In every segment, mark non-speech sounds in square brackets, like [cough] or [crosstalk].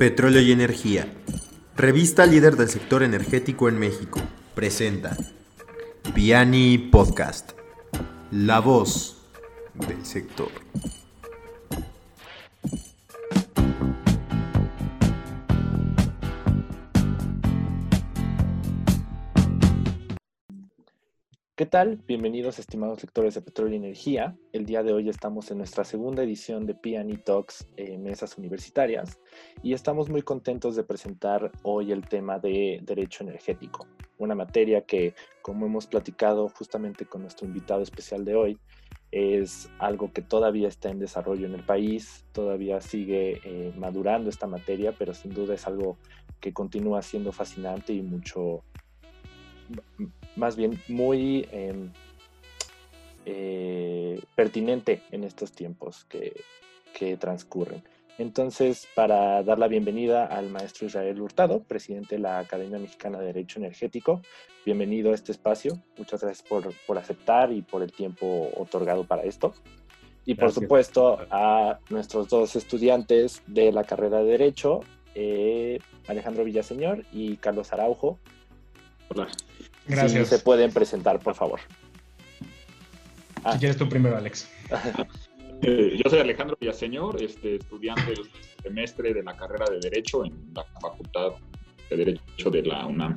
Petróleo y Energía. Revista líder del sector energético en México. Presenta Piani Podcast. La voz del sector. Tal? Bienvenidos estimados lectores de Petróleo y Energía. El día de hoy estamos en nuestra segunda edición de P&E Talks eh, Mesas Universitarias y estamos muy contentos de presentar hoy el tema de Derecho Energético, una materia que, como hemos platicado justamente con nuestro invitado especial de hoy, es algo que todavía está en desarrollo en el país, todavía sigue eh, madurando esta materia, pero sin duda es algo que continúa siendo fascinante y mucho más bien muy em, eh, pertinente en estos tiempos que, transcurren. Entonces, para dar la bienvenida al maestro Israel Hurtado, presidente de la Academia Mexicana de Derecho Energético, bienvenido a este espacio. Muchas gracias por, aceptar y por el tiempo otorgado para esto. Y por supuesto a nuestros dos estudiantes de la carrera de Derecho, eh, Alejandro Villaseñor y Carlos Araujo. Hola. Gracias. Si se pueden presentar, por favor. Si quieres tú primero, Alex. [laughs] Eh, yo soy Alejandro Villaseñor, este, estudiante del semestre de la carrera de Derecho en la Facultad de Derecho de la UNAM.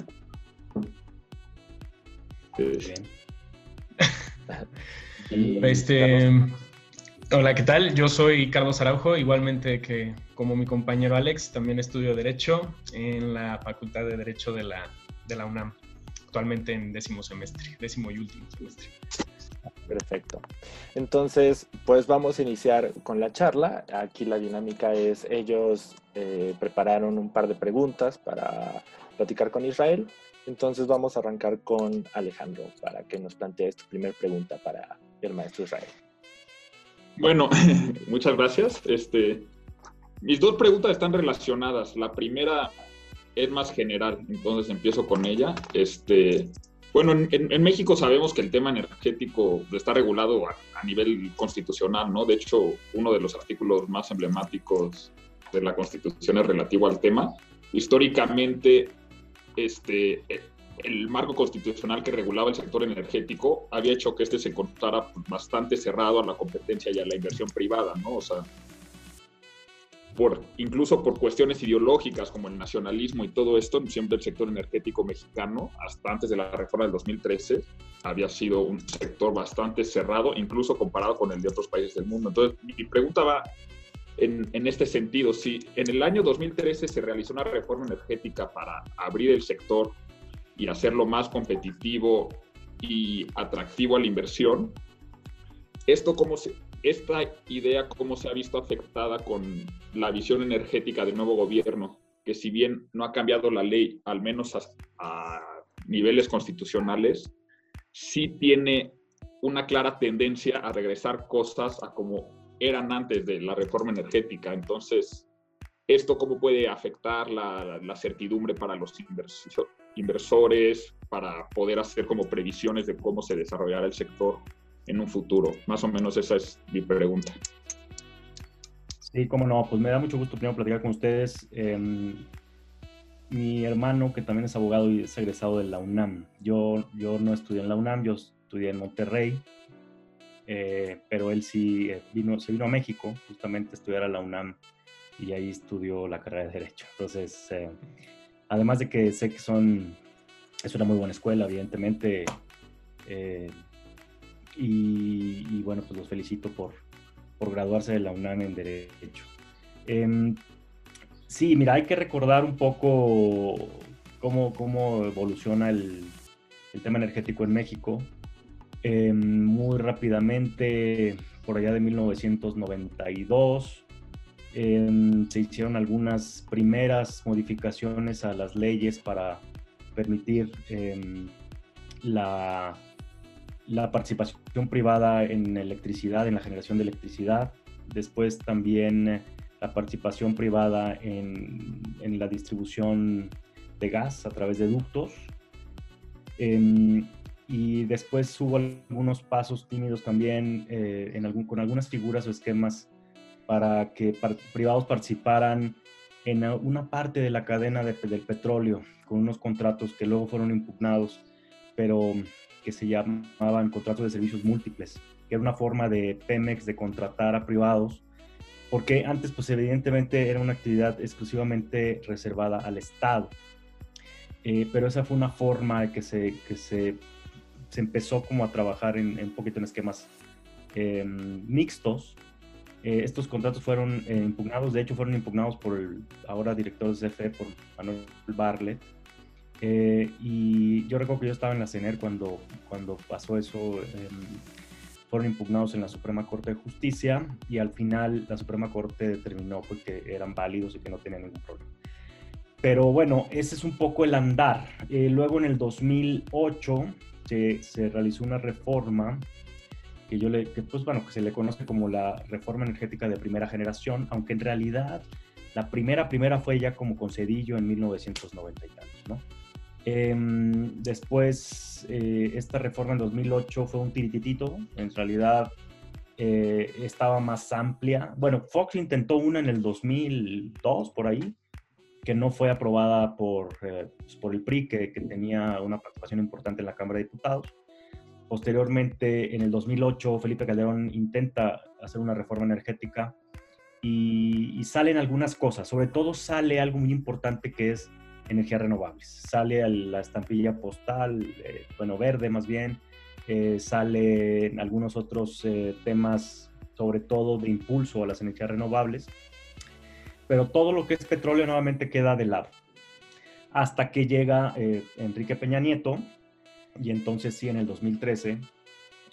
Bien. [laughs] este, hola, ¿qué tal? Yo soy Carlos Araujo, igualmente que como mi compañero Alex, también estudio Derecho en la Facultad de Derecho de la, de la UNAM actualmente en décimo semestre, décimo y último semestre. Perfecto. Entonces, pues vamos a iniciar con la charla. Aquí la dinámica es, ellos eh, prepararon un par de preguntas para platicar con Israel. Entonces vamos a arrancar con Alejandro para que nos plantee esta primera pregunta para el maestro Israel. Bueno, [laughs] muchas gracias. Este, mis dos preguntas están relacionadas. La primera es más general, entonces empiezo con ella. Este, bueno, en, México sabemos que el tema energético está regulado a, nivel constitucional, ¿no? De hecho, uno de los artículos más emblemáticos de la Constitución es relativo al tema. Históricamente, este, el marco constitucional que regulaba el sector energético había hecho que este se encontrara bastante cerrado a la competencia y a la inversión privada, ¿no? O sea, por, incluso por cuestiones ideológicas como el nacionalismo y todo esto, siempre el sector energético mexicano, hasta antes de la reforma del 2013, había sido un sector bastante cerrado, incluso comparado con el de otros países del mundo. Entonces, mi pregunta va en, en este sentido, si en el año 2013 se realizó una reforma energética para abrir el sector y hacerlo más competitivo y atractivo a la inversión, ¿esto cómo se, esta idea cómo se ha visto afectada con la visión energética del nuevo gobierno, que si bien no ha cambiado la ley, al menos a, niveles constitucionales, sí tiene una clara tendencia a regresar cosas a como eran antes de la reforma energética. Entonces, ¿esto cómo puede afectar la, la certidumbre para los inversores, para poder hacer como previsiones de cómo se desarrollará el sector en un futuro? Más o menos esa es mi pregunta. Sí, cómo no, pues me da mucho gusto primero platicar con ustedes. Em, mi hermano, que también es abogado y es egresado de la UNAM. Yo, yo no estudié en la UNAM, yo estudié en Monterrey, eh, pero él sí eh, vino, se vino a México justamente a estudiar a la UNAM y ahí estudió la carrera de Derecho. Entonces, eh, además de que sé que son, es una muy buena escuela, evidentemente, y, bueno, pues los felicito por, por graduarse de la UNAM en Derecho. Em, sí, mira, hay que recordar un poco cómo, cómo evoluciona el, el, tema energético en México. Em, muy rápidamente, por allá de 1992, em, se hicieron algunas primeras modificaciones a las leyes para permitir la la participación privada en electricidad, en la generación de electricidad, después también eh, la participación privada en, la distribución de gas a través de ductos. Em, y después hubo algunos pasos tímidos también eh, en con algunas figuras o esquemas para que privados participaran en una parte de la cadena del petróleo con unos contratos que luego fueron impugnados, pero que se llamaban contratos de servicios múltiples, que era una forma de Pemex de contratar a privados, porque antes pues evidentemente era una actividad exclusivamente reservada al Estado. Eh, pero esa fue una forma que se, que se, se empezó como a trabajar en, un poquito en esquemas em, mixtos. Eh, estos contratos fueron eh, impugnados, de hecho fueron impugnados por el ahora director de CFE, por Manuel Barlet. Y yo recuerdo que yo estaba en la CENER cuando, cuando pasó eso. Em, fueron impugnados en la Suprema Corte de Justicia y al final la Suprema Corte determinó pues, que eran válidos y que no tenían ningún problema. Pero bueno, ese es un poco el andar. Eh, luego en el 2008 se, se, realizó una reforma que yo le, que pues bueno, que se le conoce como la reforma energética de primera generación, aunque en realidad la primera, primera fue ya como concedillo en 1990 y tantos, ¿no? Em, después, eh, esta reforma en 2008 fue un tirititito, en realidad eh, estaba más amplia. Bueno, Fox intentó una en el 2002, por ahí, que no fue aprobada por, eh, pues, por el PRI, que, tenía una participación importante en la Cámara de Diputados. Posteriormente, en el 2008, Felipe Calderón intenta hacer una reforma energética y, salen algunas cosas. Sobre todo sale algo muy importante que es energías renovables. Sale la estampilla postal, eh, bueno, verde más bien, eh, sale algunos otros temas, sobre todo de impulso a las energías renovables pero todo lo que es petróleo nuevamente queda de lado. Hasta que llega eh, Enrique Peña Nieto, y entonces sí, en el 2013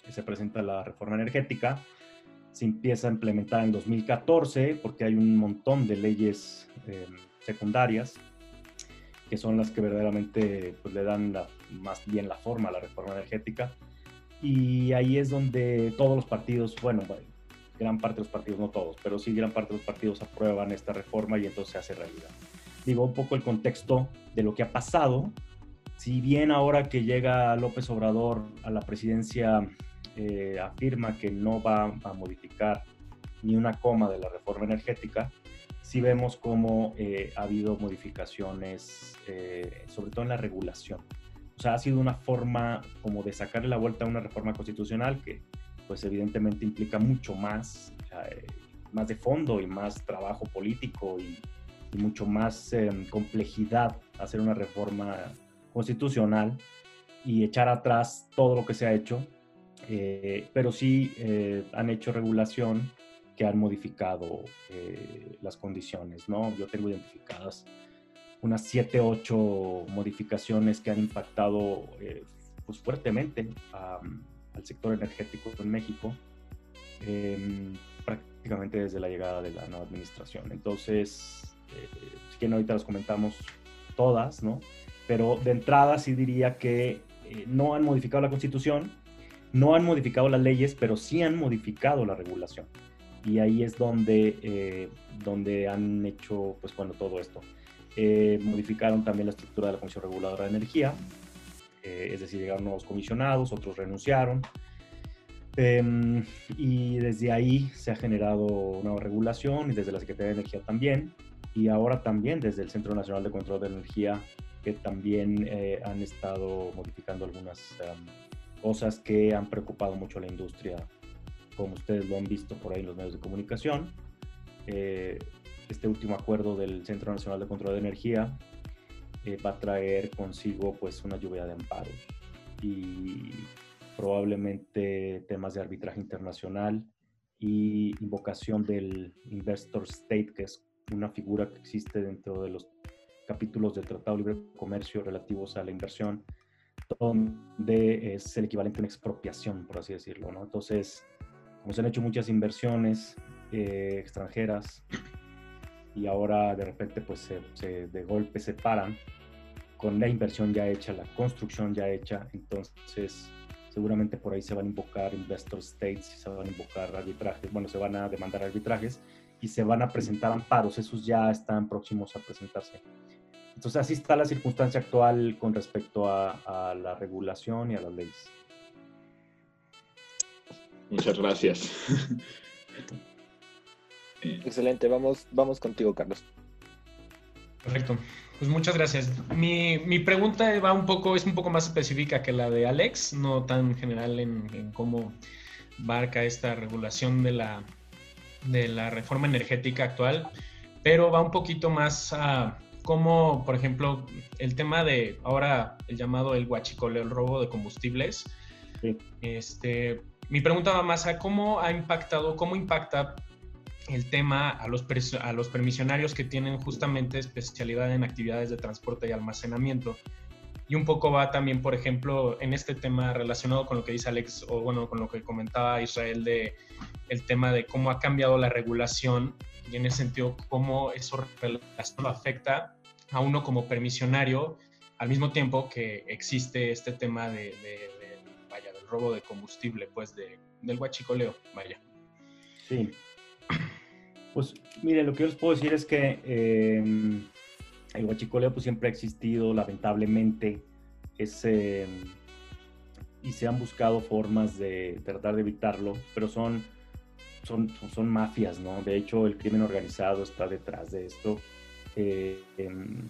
se presenta la reforma energética, se empieza a implementar en 2014 porque hay un montón de leyes eh, secundarias que son las que verdaderamente pues, le dan más bien la forma a la reforma energética. Y ahí es donde todos los partidos, bueno, gran parte de los partidos, no todos, pero sí gran parte de los partidos aprueban esta reforma y entonces se hace realidad. Digo un poco el contexto de lo que ha pasado. Si bien ahora que llega López Obrador a la presidencia eh, afirma que no va a modificar ni una coma de la reforma energética, sí vemos cómo eh, ha habido modificaciones, eh, sobre todo en la regulación. O sea, ha sido una forma como de sacarle la vuelta a una reforma constitucional que pues evidentemente implica mucho más, eh, más de fondo y más trabajo político y, mucho más em, complejidad hacer una reforma constitucional y echar atrás todo lo que se ha hecho, eh, pero sí eh, han hecho regulación que han modificado las condiciones, ¿no? Yo tengo identificadas unas 7, 8 modificaciones que han impactado pues fuertemente al sector energético en México em, prácticamente desde la llegada de la nueva administración. Entonces, eh, si quieren ahorita las comentamos todas, ¿no? Pero de entrada sí diría que eh, no han modificado la constitución, no han modificado las leyes, pero sí han modificado la regulación. Y ahí es donde, eh, donde han hecho, pues bueno, todo esto. modificaron también la estructura de la Comisión Reguladora de Energía, eh, es decir, llegaron nuevos comisionados, otros renunciaron. Em, y desde ahí se ha generado una regulación y desde la Secretaría de Energía también. Y ahora también desde el Centro Nacional de Control de Energía, que también eh, han estado modificando algunas em, cosas que han preocupado mucho a la industria, como ustedes lo han visto por ahí en los medios de comunicación. Eh, este último acuerdo del Centro Nacional de Control de Energía eh, va a traer consigo pues una lluvia de amparos y probablemente temas de arbitraje internacional y invocación del investor state, que es una figura que existe dentro de los capítulos del Tratado de Libre Comercio relativos a la inversión, donde es el equivalente a una expropiación, por así decirlo. ¿no? Entonces, como se han hecho muchas inversiones eh, extranjeras y ahora de repente pues se, de golpe se paran con la inversión ya hecha, la construcción ya hecha, entonces seguramente por ahí se van a invocar investor states, se van a invocar arbitrajes, bueno, se van a demandar arbitrajes y se van a presentar amparos, esos ya están próximos a presentarse. Entonces así está la circunstancia actual con respecto a, a la regulación y a las leyes. Muchas gracias. [laughs] Excelente, vamos, vamos contigo, Carlos. Perfecto. Pues muchas gracias. Mi, mi, pregunta va un poco, es un poco más específica que la de Alex, no tan general en, en cómo barca esta regulación de la, de la reforma energética actual, pero va un poquito más a cómo, por ejemplo, el tema de ahora el llamado el guachicoleo, el robo de combustibles. Este, mi pregunta va más a cómo ha impactado, cómo impacta el tema a los, a los permisionarios que tienen justamente especialidad en actividades de transporte y almacenamiento. Y un poco va también, por ejemplo, en este tema relacionado con lo que dice Alex, o bueno, con lo que comentaba Israel de el tema de cómo ha cambiado la regulación y en ese sentido cómo eso afecta a uno como permisionario al mismo tiempo que existe este tema de, del robo de combustible, pues de, del guachicoleo, vaya. Sí, pues mire, lo que yo les puedo decir es que em, el huachicoleo pues, siempre ha existido, lamentablemente, es, em, y se han buscado formas de tratar de evitarlo, pero son, son, son mafias, ¿no? De hecho, el crimen organizado está detrás de esto. Eh, em,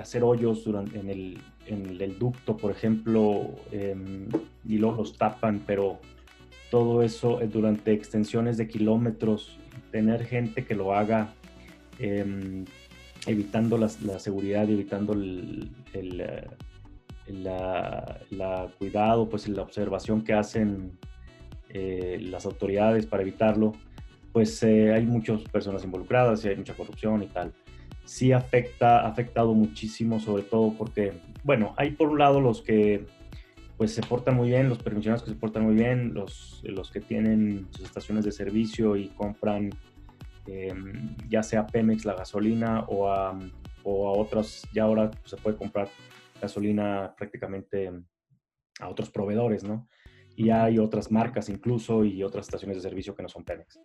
hacer hoyos durante, en, el, en el ducto, por ejemplo, y luego los tapan, pero todo eso eh, durante extensiones de kilómetros tener gente que lo haga em, evitando la, seguridad y evitando el, eh, la, cuidado, pues la observación que hacen eh, las autoridades para evitarlo, pues eh, hay muchas personas involucradas y hay mucha corrupción y tal. Sí afecta, ha afectado muchísimo, sobre todo porque, bueno, hay por un lado los que pues se portan muy bien, los permisionarios que se portan muy bien, los, los que tienen sus estaciones de servicio y compran em, ya sea Pemex la gasolina o a, o a otras, ya ahora pues, se puede comprar gasolina prácticamente a otros proveedores, ¿no? Y hay otras marcas incluso y otras estaciones de servicio que no son Pemex.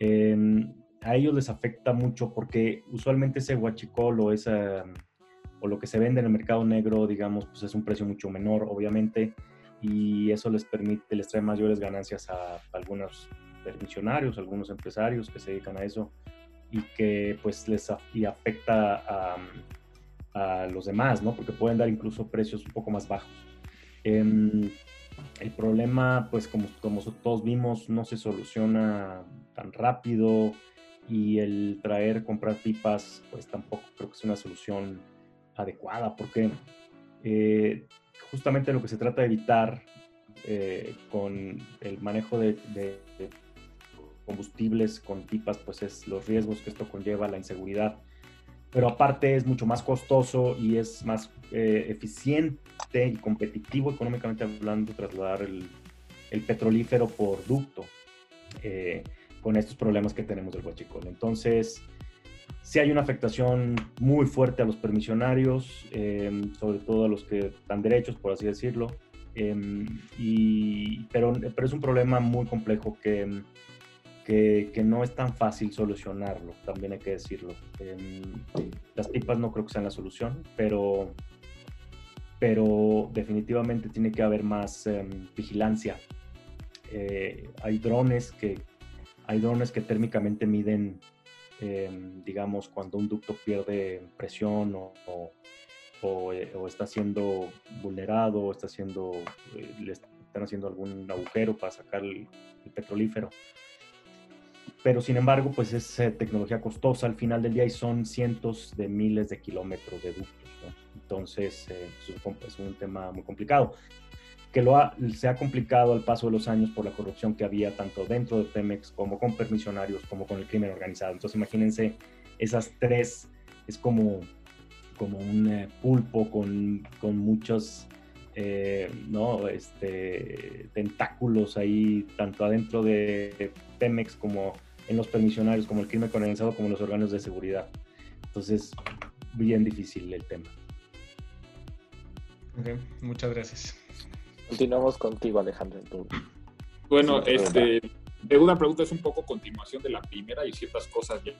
Em, a ellos les afecta mucho porque usualmente ese huachicol o esa o lo que se vende en el mercado negro, digamos, pues es un precio mucho menor, obviamente, y eso les permite, les trae mayores ganancias a, algunos permisionarios, algunos empresarios que se dedican a eso y que pues les y afecta a, los demás, ¿no? Porque pueden dar incluso precios un poco más bajos. Em, el problema, pues como, como todos vimos, no se soluciona tan rápido y el traer, comprar pipas, pues tampoco creo que es una solución adecuada, porque eh, justamente lo que se trata de evitar eh, con el manejo de, combustibles con pipas, pues es los riesgos que esto conlleva, la inseguridad. Pero aparte es mucho más costoso y es más eh, eficiente y competitivo económicamente hablando trasladar el, el petrolífero por ducto con estos problemas que tenemos del huachicol. Entonces, si hay una afectación muy fuerte a los permisionarios, em, sobre todo a los que dan derechos, por así decirlo. Em, y, pero, pero, es un problema muy complejo que, que, no es tan fácil solucionarlo, también hay que decirlo. Em, las pipas no creo que sean la solución, pero, pero definitivamente tiene que haber más vigilancia. Eh, hay drones que hay drones que térmicamente miden Em, digamos, cuando un ducto pierde presión o, eh, está siendo vulnerado o está siendo, eh, le están haciendo algún agujero para sacar el, petrolífero. Pero sin embargo, pues es eh, tecnología costosa al final del día y son cientos de miles de kilómetros de ductos. Entonces, es un tema muy complicado que lo se ha complicado al paso de los años por la corrupción que había tanto dentro de Pemex como con permisionarios, como con el crimen organizado. Entonces imagínense esas tres, es como, como un eh, pulpo con, con muchos eh, ¿no? este, tentáculos ahí, tanto adentro de Pemex como en los permisionarios, como el crimen organizado, como los órganos de seguridad. Entonces, bien difícil el tema. Okay, muchas gracias. Continuamos contigo, Alejandro. Bueno, este, de una pregunta es un poco continuación de la primera y ciertas cosas ya,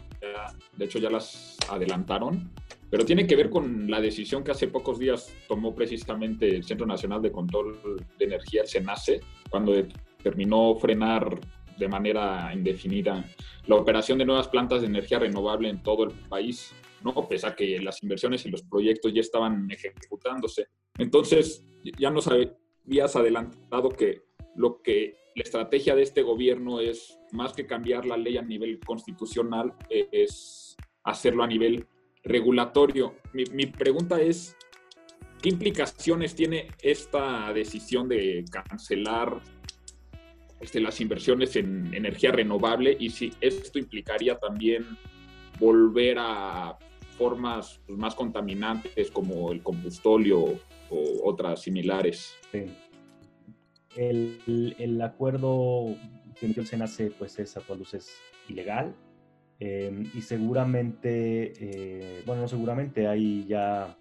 de hecho ya las adelantaron, pero tiene que ver con la decisión que hace pocos días tomó precisamente el Centro Nacional de Control de Energía, el CENACE, cuando determinó frenar de manera indefinida la operación de nuevas plantas de energía renovable en todo el país, ¿no? Pese a que las inversiones y los proyectos ya estaban ejecutándose. Entonces, ya nos habías adelantado que lo que la estrategia de este gobierno es, más que cambiar la ley a nivel constitucional, es hacerlo a nivel regulatorio. Mi, pregunta es, ¿qué implicaciones tiene esta decisión de cancelar este, las inversiones en energía renovable y si esto implicaría también volver a formas pues, más contaminantes como el combustóleo o otras similares. Sí. El, el, acuerdo que el SENACE pues es a todas luces ilegal em, y seguramente, eh, bueno, no seguramente, ahí ya,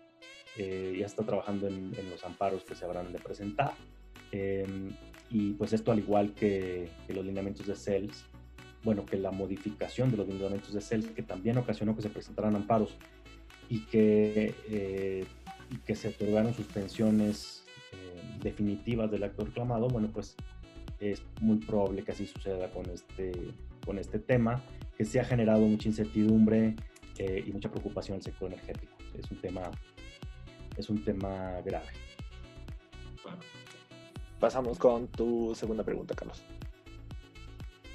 eh, ya está trabajando en, en, los amparos que se habrán de presentar. Em, y pues esto al igual que, los lineamientos de CELS, bueno, que la modificación de los lineamientos de CELS, que también ocasionó que se presentaran amparos y que, eh, que se otorgaron suspensiones eh, definitivas del acto reclamado, bueno, pues es muy probable que así suceda con este, con este tema, que se ha generado mucha incertidumbre eh, y mucha preocupación en el sector energético. Es un tema, es un tema grave. Pasamos con tu segunda pregunta, Carlos.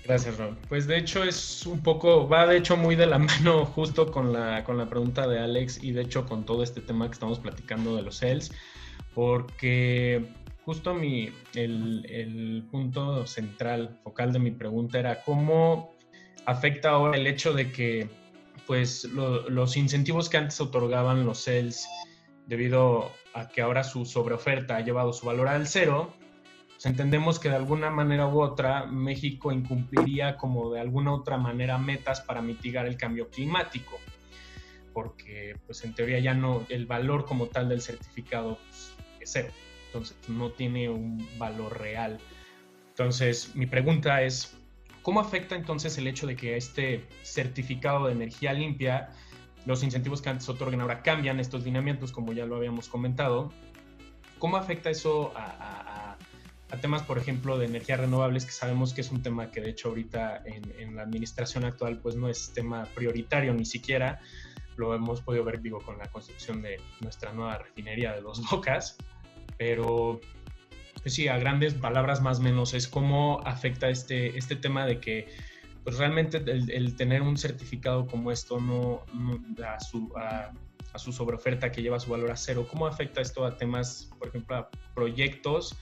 Gracias, Ron. Pues de hecho es un poco, va de hecho muy de la [laughs] mano justo con la, con la pregunta de Alex y de hecho con todo este tema que estamos platicando de los CELS, porque justo mi, el, el punto central, focal de mi pregunta era cómo afecta ahora el hecho de que pues los incentivos que antes otorgaban los CELS debido a que ahora su sobreoferta ha llevado su valor al cero, entendemos que de alguna manera u otra México incumpliría como de alguna otra manera metas para mitigar el cambio climático, porque pues en teoría ya no, el valor como tal del certificado pues, es cero, entonces no tiene un valor real. Entonces mi pregunta es, ¿cómo afecta entonces el hecho de que este certificado de energía limpia, los incentivos que antes otorgan ahora cambian estos lineamientos, como ya lo habíamos comentado? ¿Cómo afecta eso a a temas, por ejemplo, de energías renovables, que sabemos que es un tema que de hecho ahorita en, la administración actual pues no es tema prioritario ni siquiera. Lo hemos podido ver vivo con la construcción de nuestra nueva refinería de Dos [laughs] Bocas, pero pues sí, a grandes palabras más o menos es cómo afecta este, este tema de que pues realmente el, tener un certificado como esto no, a, su, a, a su sobreoferta que lleva su valor a cero, ¿cómo afecta esto a temas, por ejemplo, a proyectos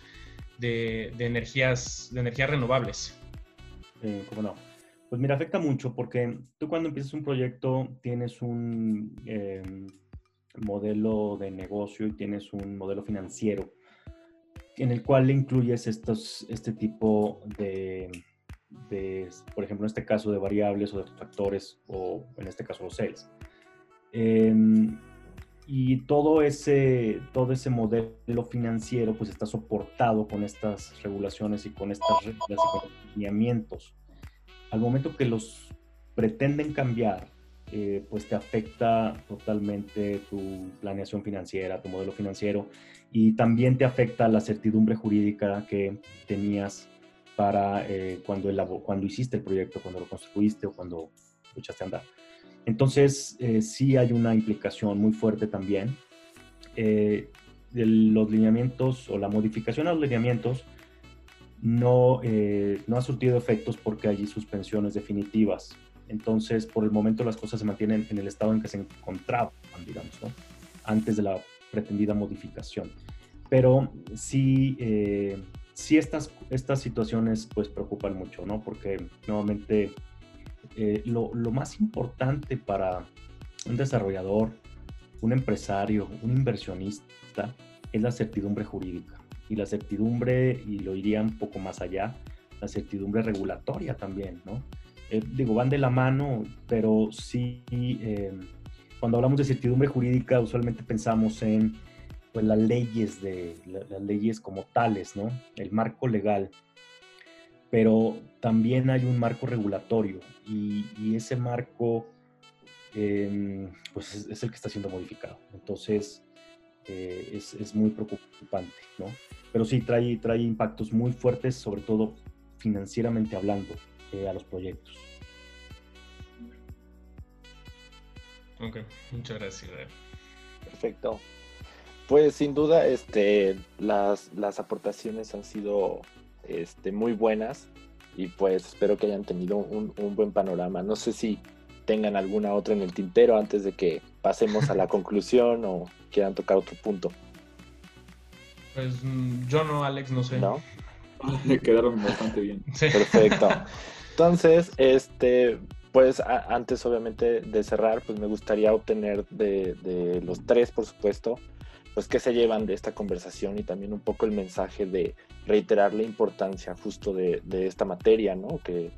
de, energías, de energías renovables. ¿Cómo no? Pues mira, afecta mucho porque tú cuando empiezas un proyecto tienes un em, modelo de negocio y tienes un modelo financiero en el cual le incluyes estos, este tipo de, de, por ejemplo, en este caso de variables o de factores o en este caso los sales. Em, y todo ese, todo ese modelo financiero pues está soportado con estas regulaciones y con estas reglas y con lineamientos. Al momento que los pretenden cambiar, eh, pues te afecta totalmente tu planeación financiera, tu modelo financiero y también te afecta la certidumbre jurídica que tenías para eh, cuando, el, cuando hiciste el proyecto, cuando lo construiste o cuando lo echaste a andar. Entonces, eh, sí hay una implicación muy fuerte también. Eh, los lineamientos o la modificación a los lineamientos no, eh, no ha surtido efectos porque hay suspensiones definitivas. Entonces, por el momento las cosas se mantienen en el estado en que se encontraban, digamos, antes de la pretendida modificación. Pero sí, sí estas, estas situaciones pues preocupan mucho, ¿no? Porque nuevamente eh, lo, más importante para un desarrollador, un empresario, un inversionista, es la certidumbre jurídica. Y la certidumbre, y lo iría un poco más allá, la certidumbre regulatoria también, ¿no? Eh, digo, van de la mano, pero sí, eh, cuando hablamos de certidumbre jurídica, usualmente pensamos en pues, las leyes, de, las leyes como tales, ¿no? El marco legal pero también hay un marco regulatorio y, ese marco em, pues es, el que está siendo modificado. Entonces eh, es, es, muy preocupante, ¿no? Pero sí trae, trae impactos muy fuertes, sobre todo financieramente hablando a los proyectos. Ok, muchas gracias. Perfecto. Pues sin duda, este, las, las aportaciones han sido este, muy buenas y pues espero que hayan tenido un, buen panorama. No sé si tengan alguna otra en el tintero antes de que pasemos a la [laughs] conclusión o quieran tocar otro punto. Pues mm, yo no, Alex, no sé. ¿No? [laughs] Quedaron bastante bien. [laughs] Perfecto. Entonces, este, pues antes obviamente de cerrar, pues me gustaría obtener de, los tres, por supuesto, pues qué se llevan de esta conversación y también un poco el mensaje de reiterar la importancia justo de, esta materia, ¿no? Que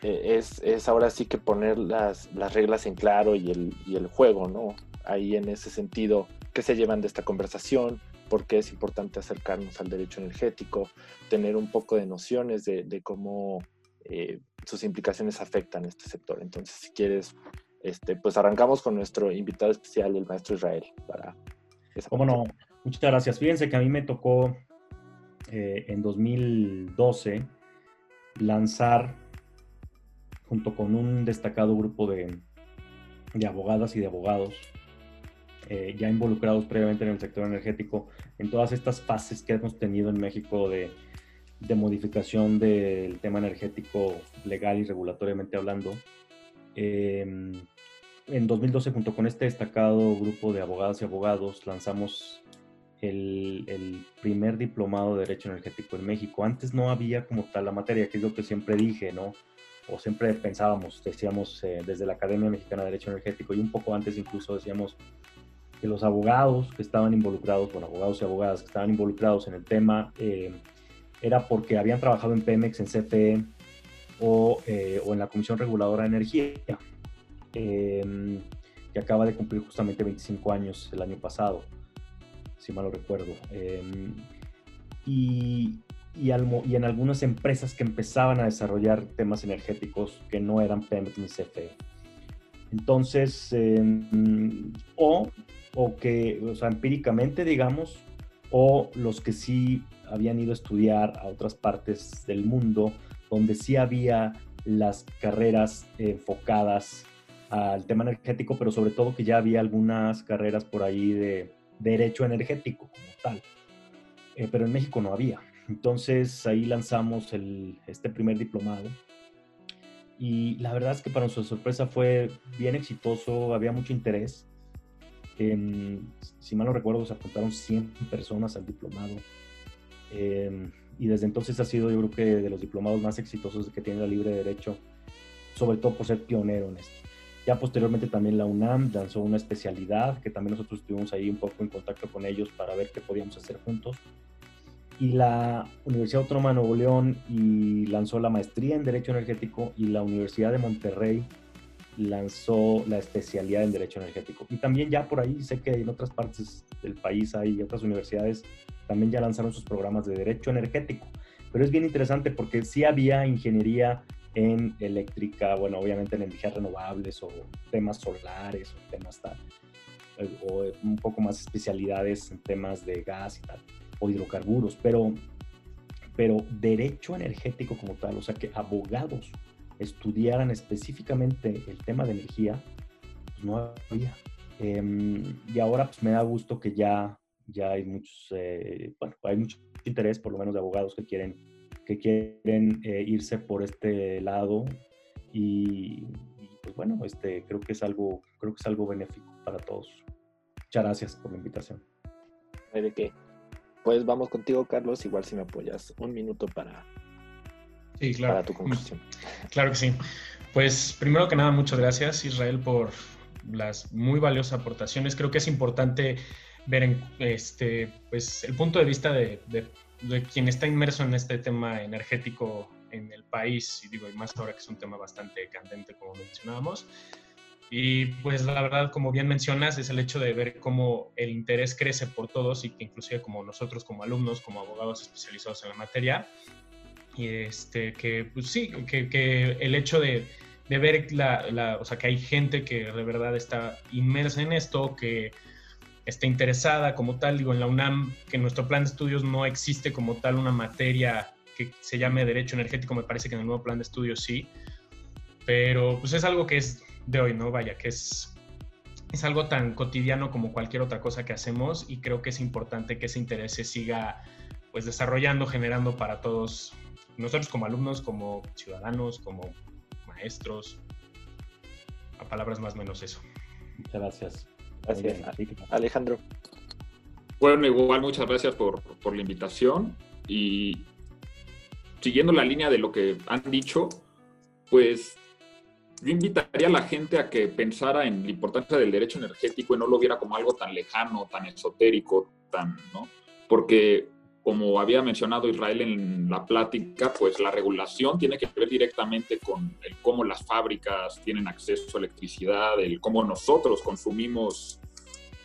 e, es, ahora sí que poner las, las reglas en claro y el, y el, juego, ¿no? Ahí en ese sentido, ¿qué se llevan de esta conversación? ¿Por qué es importante acercarnos al derecho energético? Tener un poco de nociones de, cómo eh, sus implicaciones afectan este sector. Entonces, si quieres, este, pues arrancamos con nuestro invitado especial, el maestro Israel, para ¿Cómo no? Muchas gracias. Fíjense que a mí me tocó eh, en 2012 lanzar, junto con un destacado grupo de, de abogadas y de abogados, eh, ya involucrados previamente en el sector energético, en todas estas fases que hemos tenido en México de de modificación del tema energético legal y regulatoriamente hablando. Em, en 2012, junto con este destacado grupo de abogadas y abogados, lanzamos el, primer diplomado de Derecho Energético en México. Antes no había como tal la materia, que es lo que siempre dije, ¿no? O siempre pensábamos, decíamos eh, desde la Academia Mexicana de Derecho Energético y un poco antes incluso decíamos que los abogados que estaban involucrados, bueno, abogados y abogadas que estaban involucrados en el tema, eh, era porque habían trabajado en Pemex, en CFE eh, o en la Comisión Reguladora de Energía, em, que acaba de cumplir justamente 25 años el año pasado, si mal lo recuerdo. Em, y, y, y, en algunas empresas que empezaban a desarrollar temas energéticos que no eran Pemex ni CFE. Entonces, em, o, o que, o sea, empíricamente, digamos, o los que sí habían ido a estudiar a otras partes del mundo, donde sí había las carreras enfocadas al tema energético, pero sobre todo que ya había algunas carreras por ahí de derecho energético como tal. Eh, pero en México no había. Entonces ahí lanzamos el, este primer diplomado. Y la verdad es que para nuestra sorpresa fue bien exitoso, había mucho interés. si mal no recuerdo, se apuntaron 100 personas al diplomado. Em, y desde entonces ha sido yo creo que de los diplomados más exitosos que tiene la Libre Derecho, sobre todo por ser pionero en esto. Ya posteriormente también la UNAM lanzó una especialidad que también nosotros estuvimos ahí un poco en contacto con ellos para ver qué podíamos hacer juntos. Y la Universidad Autónoma de Nuevo León y lanzó la maestría en Derecho Energético y la Universidad de Monterrey lanzó la especialidad en Derecho Energético. Y también ya por ahí sé que en otras partes del país hay otras universidades también ya lanzaron sus programas de Derecho Energético. Pero es bien interesante porque sí había ingeniería en eléctrica, bueno, obviamente en energías renovables o temas solares o temas tal, eh, o un poco más especialidades en temas de gas y tal, o hidrocarburos, pero, pero derecho energético como tal, o sea que abogados estudiaran específicamente el tema de energía, pues no había. Em, y ahora pues me da gusto que ya, ya hay muchos, eh, bueno, hay mucho interés por lo menos de abogados que quieren, que quieren eh, irse por este lado y, pues bueno, este, creo que es algo, creo que es algo benéfico para todos. Muchas gracias por la invitación. ¿De qué? Pues vamos contigo, Carlos, igual si me apoyas un minuto para Sí, claro. Para tu conclusión. Claro que sí. Pues primero que nada, muchas gracias Israel por las muy valiosas aportaciones. Creo que es importante ver en, este, pues, el punto de vista de, de, quien está inmerso en este tema energético en el país, y digo, y más ahora que es un tema bastante candente, como mencionábamos. Y pues la verdad, como bien mencionas, es el hecho de ver cómo el interés crece por todos y que inclusive como nosotros como alumnos, como abogados especializados en la materia, y este, que pues sí, que, que el hecho de, de ver la, la, o sea, que hay gente que de verdad está inmersa en esto, que está interesada como tal, digo, en la UNAM, que en nuestro plan de estudios no existe como tal una materia que se llame derecho energético, me parece que en el nuevo plan de estudio sí, pero pues es algo que es de hoy, ¿no? Vaya, que es, es algo tan cotidiano como cualquier otra cosa que hacemos y creo que es importante que ese interés se siga pues desarrollando, generando para todos nosotros como alumnos, como ciudadanos, como maestros, a palabras más o menos eso. Muchas gracias. Gracias, Alejandro. Bueno, igual muchas gracias por, por la invitación y siguiendo la línea de lo que han dicho, pues yo invitaría a la gente a que pensara en la importancia del derecho energético y no lo viera como algo tan lejano, tan esotérico, tan, ¿no? Porque como había mencionado Israel en la plática, pues la regulación tiene que ver directamente con el cómo las fábricas tienen acceso a electricidad, el cómo nosotros consumimos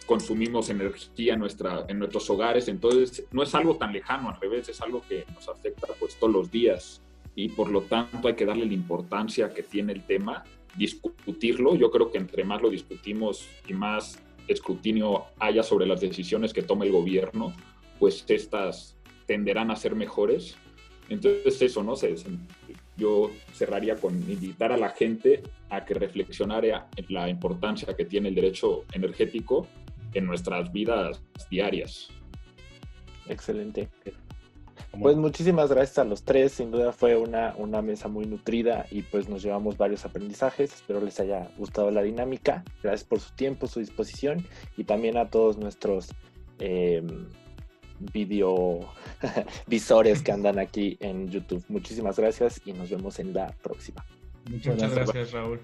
consumimos energía en, nuestra, en nuestros hogares, entonces no es algo tan lejano, al revés, es algo que nos afecta pues todos los días. Y por lo tanto hay que darle la importancia que tiene el tema, discutirlo, yo creo que entre más lo discutimos y más escrutinio haya sobre las decisiones que tome el gobierno, pues estas tenderán a ser mejores. Entonces eso, ¿no? sé yo cerraría con invitar a la gente a que reflexionara en la importancia que tiene el derecho energético en nuestras vidas diarias. Excelente. Pues muchísimas gracias a los tres, sin duda fue una, una mesa muy nutrida y pues nos llevamos varios aprendizajes, espero les haya gustado la dinámica, gracias por su tiempo, su disposición y también a todos nuestros eh, video [laughs] visores que andan aquí en YouTube. Muchísimas gracias y nos vemos en la próxima. Muchas, gracias, Raúl.